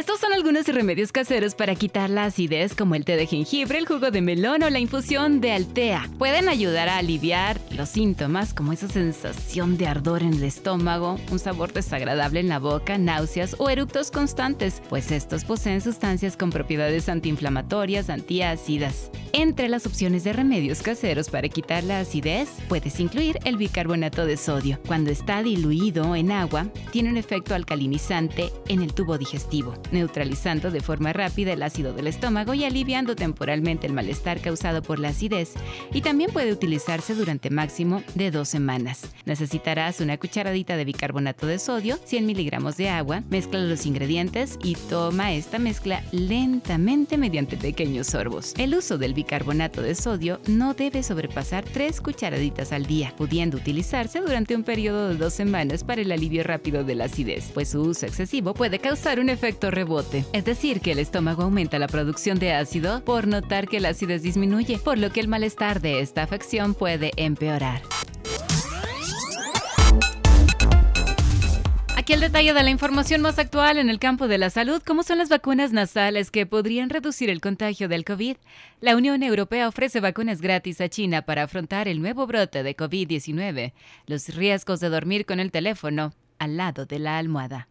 Estos son algunos remedios caseros para quitar la acidez como el té de jengibre, el jugo de melón o la infusión de altea. Pueden ayudar a aliviar los síntomas como esa sensación de ardor en el estómago, un sabor desagradable en la boca, náuseas o eructos constantes, pues estos poseen sustancias con propiedades antiinflamatorias, antiácidas. Entre las opciones de remedios caseros para quitar la acidez, puedes incluir el bicarbonato de sodio. Cuando está diluido en agua, tiene un efecto alcalinizante en el tubo digestivo neutralizando de forma rápida el ácido del estómago y aliviando temporalmente el malestar causado por la acidez, y también puede utilizarse durante máximo de dos semanas. Necesitarás una cucharadita de bicarbonato de sodio, 100 miligramos de agua, mezcla los ingredientes y toma esta mezcla lentamente mediante pequeños sorbos. El uso del bicarbonato de sodio no debe sobrepasar 3 cucharaditas al día, pudiendo utilizarse durante un periodo de dos semanas para el alivio rápido de la acidez, pues su uso excesivo puede causar un efecto es decir, que el estómago aumenta la producción de ácido por notar que la acidez disminuye, por lo que el malestar de esta afección puede empeorar. Aquí el detalle de la información más actual en el campo de la salud, como son las vacunas nasales que podrían reducir el contagio del COVID. La Unión Europea ofrece vacunas gratis a China para afrontar el nuevo brote de COVID-19, los riesgos de dormir con el teléfono al lado de la almohada.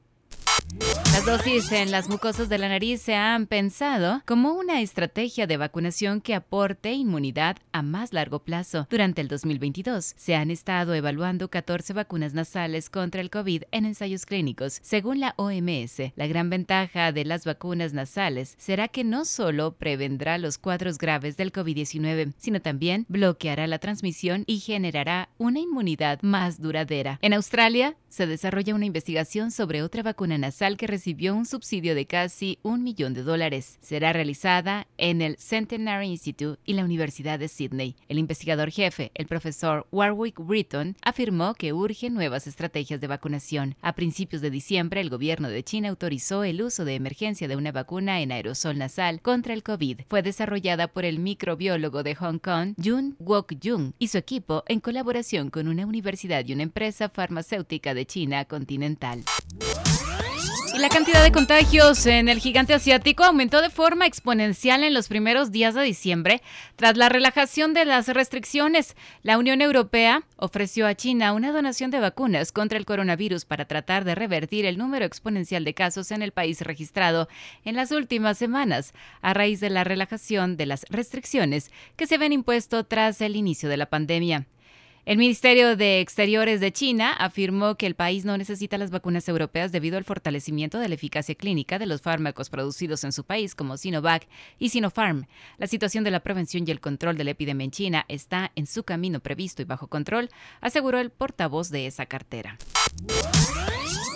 Las dosis en las mucosas de la nariz se han pensado como una estrategia de vacunación que aporte inmunidad a más largo plazo. Durante el 2022 se han estado evaluando 14 vacunas nasales contra el COVID en ensayos clínicos. Según la OMS, la gran ventaja de las vacunas nasales será que no solo prevendrá los cuadros graves del COVID-19, sino también bloqueará la transmisión y generará una inmunidad más duradera. En Australia se desarrolla una investigación sobre otra vacuna nasal que recibió un subsidio de casi un millón de dólares. Será realizada en el Centenary Institute y la Universidad de Sydney. El investigador jefe, el profesor Warwick Britton, afirmó que urgen nuevas estrategias de vacunación. A principios de diciembre, el gobierno de China autorizó el uso de emergencia de una vacuna en aerosol nasal contra el COVID. Fue desarrollada por el microbiólogo de Hong Kong, Jun Wok-jung, y su equipo en colaboración con una universidad y una empresa farmacéutica de China continental. La cantidad de contagios en el gigante asiático aumentó de forma exponencial en los primeros días de diciembre tras la relajación de las restricciones. La Unión Europea ofreció a China una donación de vacunas contra el coronavirus para tratar de revertir el número exponencial de casos en el país registrado en las últimas semanas a raíz de la relajación de las restricciones que se habían impuesto tras el inicio de la pandemia. El Ministerio de Exteriores de China afirmó que el país no necesita las vacunas europeas debido al fortalecimiento de la eficacia clínica de los fármacos producidos en su país como Sinovac y Sinopharm. La situación de la prevención y el control de la epidemia en China está en su camino previsto y bajo control, aseguró el portavoz de esa cartera.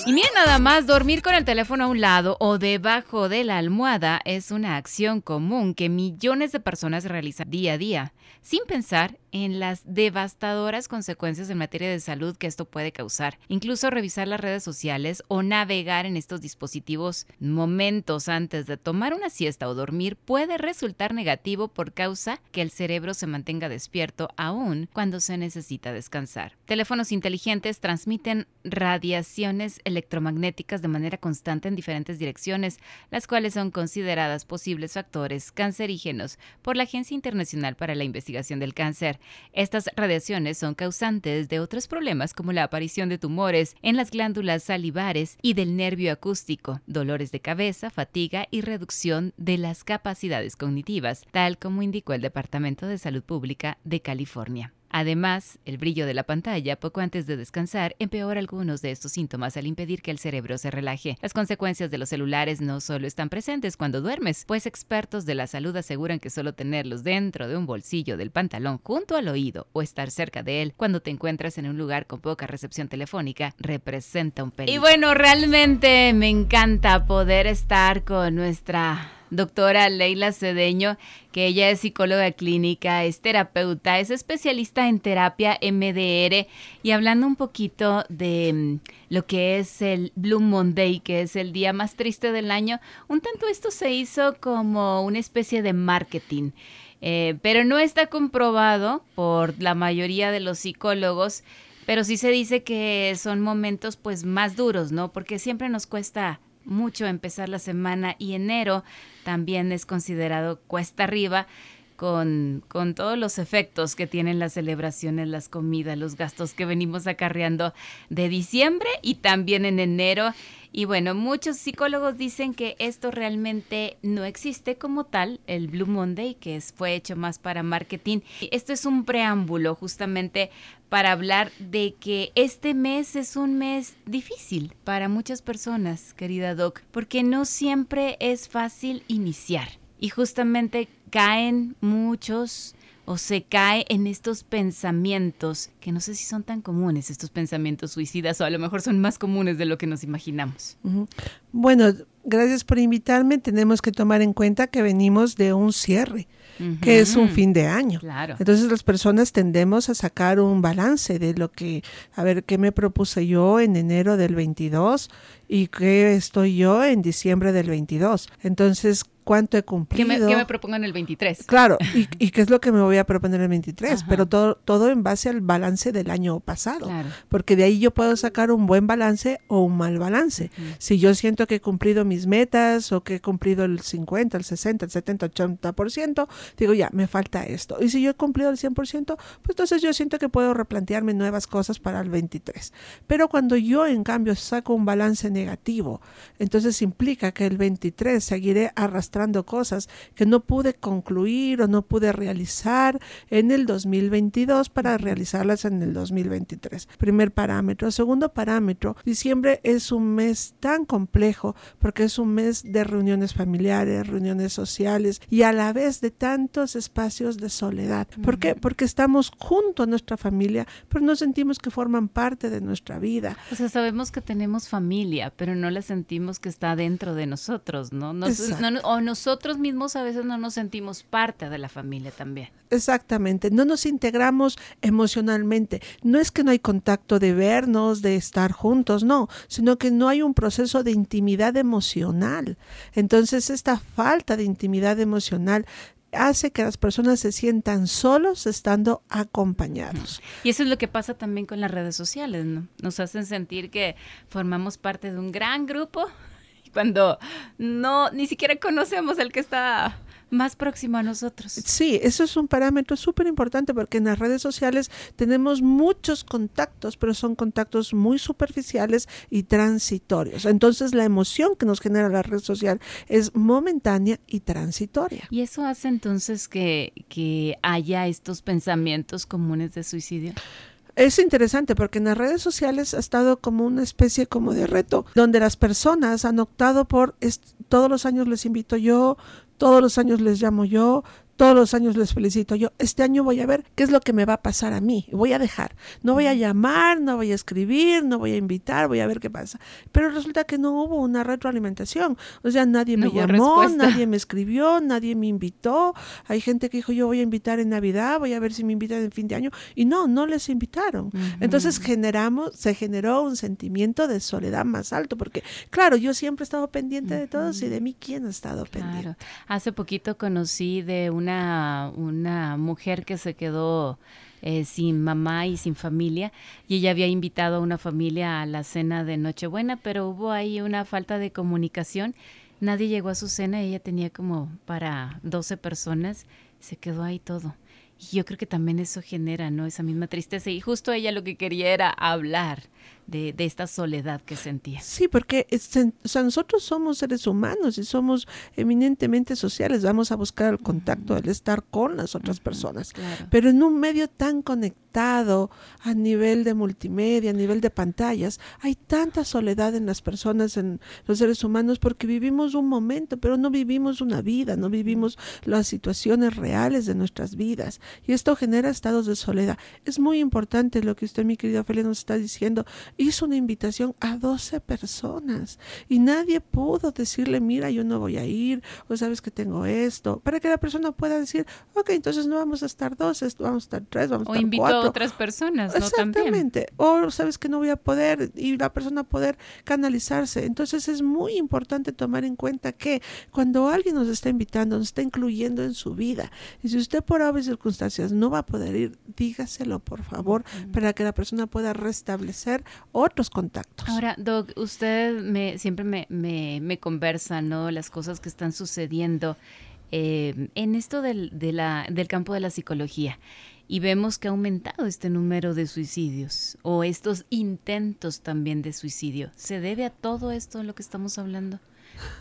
Y miren nada más, dormir con el teléfono a un lado o debajo de la almohada es una acción común que millones de personas realizan día a día, sin pensar en las devastadoras consecuencias en materia de salud que esto puede causar. Incluso revisar las redes sociales o navegar en estos dispositivos momentos antes de tomar una siesta o dormir puede resultar negativo por causa que el cerebro se mantenga despierto aún cuando se necesita descansar. Teléfonos inteligentes transmiten radiaciones electromagnéticas de manera constante en diferentes direcciones, las cuales son consideradas posibles factores cancerígenos por la Agencia Internacional para la Investigación del Cáncer. Estas radiaciones son causantes de otros problemas como la aparición de tumores en las glándulas salivares y del nervio acústico, dolores de cabeza, fatiga y reducción de las capacidades cognitivas, tal como indicó el Departamento de Salud Pública de California. Además, el brillo de la pantalla poco antes de descansar empeora algunos de estos síntomas al impedir que el cerebro se relaje. Las consecuencias de los celulares no solo están presentes cuando duermes, pues expertos de la salud aseguran que solo tenerlos dentro de un bolsillo del pantalón junto al oído o estar cerca de él cuando te encuentras en un lugar con poca recepción telefónica representa un peligro. Y bueno, realmente me encanta poder estar con nuestra doctora Leila Cedeño, que ella es psicóloga clínica, es terapeuta, es especialista en terapia MDR y hablando un poquito de mm, lo que es el Blue Monday, que es el día más triste del año, un tanto esto se hizo como una especie de marketing. Eh, pero no está comprobado por la mayoría de los psicólogos, pero sí se dice que son momentos pues más duros, ¿no? Porque siempre nos cuesta mucho empezar la semana y enero también es considerado cuesta arriba con, con, todos los efectos que tienen las celebraciones, las comidas, los gastos que venimos acarreando de diciembre y también en enero. Y bueno, muchos psicólogos dicen que esto realmente no existe como tal, el Blue Monday, que fue hecho más para marketing. Esto es un preámbulo justamente para hablar de que este mes es un mes difícil para muchas personas, querida Doc, porque no siempre es fácil iniciar. Y justamente caen muchos o se cae en estos pensamientos, que no sé si son tan comunes, estos pensamientos suicidas, o a lo mejor son más comunes de lo que nos imaginamos. Bueno, gracias por invitarme. Tenemos que tomar en cuenta que venimos de un cierre, que es un fin de año. Claro. Entonces las personas tendemos a sacar un balance de lo que, a ver, qué me propuse yo en enero del 22 y qué estoy yo en diciembre del 22. Entonces, cuánto he cumplido. ¿Qué me, propongo en el 23? Claro, y, qué es lo que me voy a proponer en el 23, pero todo, todo en base al balance del año pasado, porque de ahí yo puedo sacar un buen balance o un mal balance. Si yo siento que he cumplido mis metas o que he cumplido el 50, el 60, el 70, 80%, digo ya, me falta esto. Y si yo he cumplido el 100%, pues entonces yo siento que puedo replantearme nuevas cosas para el 23. Pero cuando yo en cambio saco un balance negativo, entonces implica que el 23 seguiré arrastrando cosas que no pude concluir o no pude realizar en el 2022 para realizarlas en el 2023. Primer parámetro. Segundo parámetro, diciembre es un mes tan complejo porque es un mes de reuniones familiares, reuniones sociales y a la vez de tantos espacios de soledad. ¿Por qué? Porque estamos junto a nuestra familia, pero no sentimos que forman parte de nuestra vida. O sea, sabemos que tenemos familia, pero no la sentimos que está dentro de nosotros, ¿no? no, no nosotros mismos a veces no nos sentimos parte de la familia también. Exactamente, no nos integramos emocionalmente. No es que no hay contacto de vernos, de estar juntos, no, sino que no hay un proceso de intimidad emocional. Entonces, esta falta de intimidad emocional hace que las personas se sientan solos estando acompañados. Y eso es lo que pasa también con las redes sociales, ¿no? Nos hacen sentir que formamos parte de un gran grupo cuando no ni siquiera conocemos al que está más próximo a nosotros. Sí, eso es un parámetro súper importante porque en las redes sociales tenemos muchos contactos, pero son contactos muy superficiales y transitorios. Entonces la emoción que nos genera la red social es momentánea y transitoria. ¿Y eso hace entonces que, que haya estos pensamientos comunes de suicidio? Es interesante porque en las redes sociales ha estado como una especie como de reto donde las personas han optado por todos los años les invito yo, todos los años les llamo yo, todos los años les felicito. Yo este año voy a ver qué es lo que me va a pasar a mí. Voy a dejar. No voy a llamar, no voy a escribir, no voy a invitar, voy a ver qué pasa. Pero resulta que no hubo una retroalimentación. O sea, nadie me llamó, nadie me escribió, nadie me invitó. Hay gente que dijo, yo voy a invitar en Navidad, voy a ver si me invitan en fin de año. Y no, no les invitaron. Entonces generamos, se generó un sentimiento de soledad más alto. Porque, claro, yo siempre he estado pendiente de todos y de mí, ¿quién ha estado pendiente? Hace poquito conocí de un una, mujer que se quedó eh, sin mamá y sin familia y ella había invitado a una familia a la cena de Nochebuena, pero hubo ahí una falta de comunicación. Nadie llegó a su cena, ella tenía como para 12 personas, se quedó ahí todo. Y yo creo que también eso genera, ¿no? Esa misma tristeza. Y justo ella lo que quería era hablar de, esta soledad que sentía. Sí, porque nosotros somos seres humanos y somos eminentemente sociales. Vamos a buscar el contacto, el estar con las otras personas. Pero en un medio tan conectado a nivel de multimedia, a nivel de pantallas, hay tanta soledad en las personas, en los seres humanos, porque vivimos un momento, pero no vivimos una vida, no vivimos las situaciones reales de nuestras vidas. Y esto genera estados de soledad. Es muy importante lo que usted, mi querida Ophelia, nos está diciendo hizo una invitación a 12 personas y nadie pudo decirle, mira, yo no voy a ir, o sabes que tengo esto, para que la persona pueda decir, ok, entonces no vamos a estar 12, vamos a estar 3, vamos a estar 4. O invitó a otras personas, ¿no? Exactamente. O sabes que no voy a poder y la persona poder canalizarse. Entonces es muy importante tomar en cuenta que cuando alguien nos está invitando, nos está incluyendo en su vida, y si usted por obvias circunstancias no va a poder ir, dígaselo por favor, para que la persona pueda restablecer otros contactos. Ahora, Doc, usted me, siempre me, me, conversa, ¿no? Las cosas que están sucediendo eh, en esto del, del campo de la psicología y vemos que ha aumentado este número de suicidios o estos intentos también de suicidio. ¿Se debe a todo esto de lo que estamos hablando?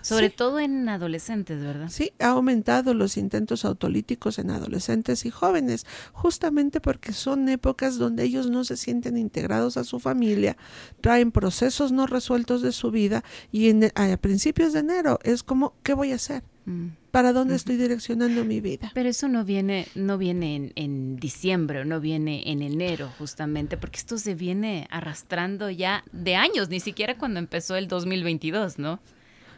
Sobre todo en adolescentes, ¿verdad? Sí, ha aumentado los intentos autolíticos en adolescentes y jóvenes, justamente porque son épocas donde ellos no se sienten integrados a su familia, traen procesos no resueltos de su vida y en, a principios de enero es como, ¿qué voy a hacer? Mm. ¿Para dónde estoy direccionando mi vida? Pero eso no viene, no viene en, en, diciembre, no viene en enero, justamente, porque esto se viene arrastrando ya de años, ni siquiera cuando empezó el 2022, ¿no?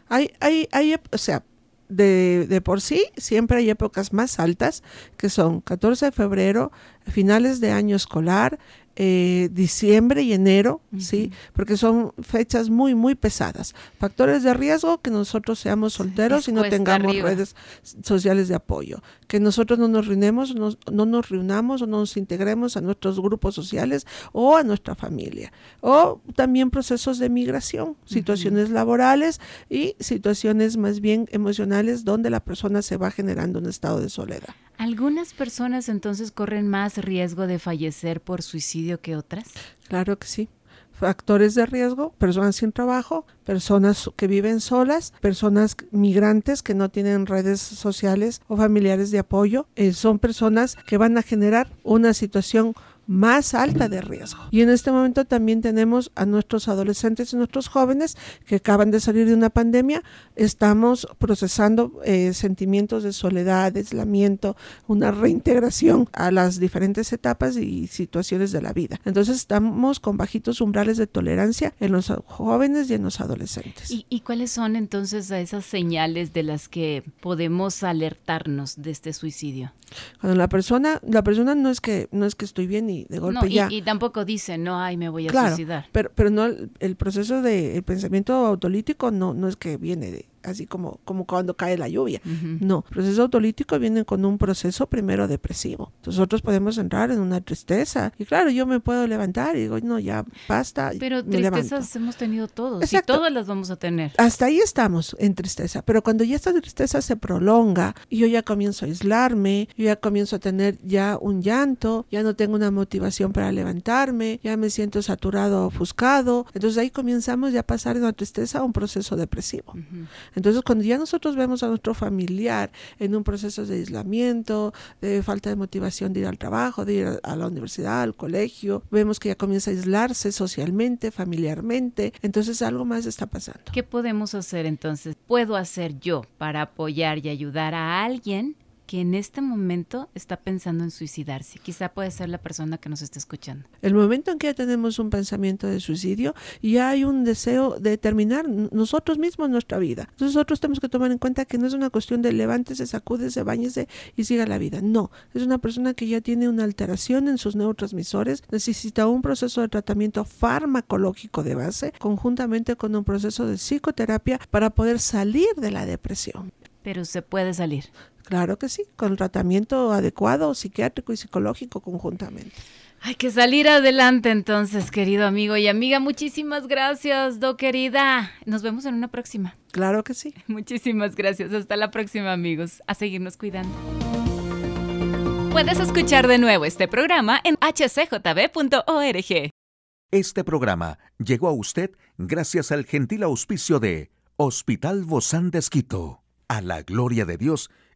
Hay, hay, hay, o sea, de, de, por sí siempre hay épocas más altas, que son 14 de febrero, finales de año escolar, eh, diciembre y enero, ¿sí? Porque son fechas muy, muy pesadas. Factores de riesgo, que nosotros seamos solteros y no tengamos redes sociales de apoyo. Que nosotros no nos reunemos, no, nos reunamos o no nos integremos a nuestros grupos sociales o a nuestra familia. O también procesos de migración, situaciones laborales y situaciones más bien emocionales donde la persona se va generando un estado de soledad. ¿Algunas personas entonces corren más riesgo de fallecer por suicidio que otras? Claro que sí. Factores de riesgo, personas sin trabajo, personas que viven solas, personas migrantes que no tienen redes sociales o familiares de apoyo, eh, son personas que van a generar una situación más alta de riesgo. Y en este momento también tenemos a nuestros adolescentes y nuestros jóvenes que acaban de salir de una pandemia. Estamos procesando eh, sentimientos de soledad, aislamiento, una reintegración a las diferentes etapas y situaciones de la vida. Entonces estamos con bajitos umbrales de tolerancia en los jóvenes y en los adolescentes. ¿Y, y cuáles son entonces esas señales de las que podemos alertarnos de este suicidio? Cuando la persona, la persona no es que no es que estoy bien y de golpe ya. Y, tampoco dice, no, ay, me voy a suicidar. Pero, pero no, el proceso de el pensamiento autolítico no, no es que viene de, así como, como cuando cae la lluvia. No, el proceso autolítico viene con un proceso primero depresivo. Nosotros podemos entrar en una tristeza y claro, yo me puedo levantar y digo, no, ya basta. Pero tristezas hemos tenido todos y todas las vamos a tener. Hasta ahí estamos en tristeza, pero cuando ya esta tristeza se prolonga y yo ya comienzo a aislarme, yo ya comienzo a tener ya un llanto, ya no tengo una motivación para levantarme, ya me siento saturado, ofuscado, entonces ahí comenzamos ya a pasar de una tristeza a un proceso depresivo. Entonces, cuando ya nosotros vemos a nuestro familiar en un proceso de aislamiento, de falta de motivación de ir al trabajo, de ir a la universidad, al colegio, vemos que ya comienza a aislarse socialmente, familiarmente, entonces algo más está pasando. ¿Qué podemos hacer entonces? ¿Puedo hacer yo para apoyar y ayudar a alguien que en este momento está pensando en suicidarse. Quizá puede ser la persona que nos está escuchando. El momento en que ya tenemos un pensamiento de suicidio, ya hay un deseo de terminar nosotros mismos nuestra vida. Entonces nosotros tenemos que tomar en cuenta que no es una cuestión de levántese, sacúdese, bañese y siga la vida. No, es una persona que ya tiene una alteración en sus neurotransmisores, necesita un proceso de tratamiento farmacológico de base conjuntamente con un proceso de psicoterapia para poder salir de la depresión. Pero se puede salir. Claro que sí, con tratamiento adecuado, psiquiátrico y psicológico conjuntamente. Hay que salir adelante entonces, querido amigo y amiga. Muchísimas gracias, do querida. Nos vemos en una próxima. Claro que sí. Muchísimas gracias. Hasta la próxima, amigos. A seguirnos cuidando. Puedes escuchar de nuevo este programa en hcjb.org. Este programa llegó a usted gracias al gentil auspicio de Hospital Bozán de Esquito. A la gloria de Dios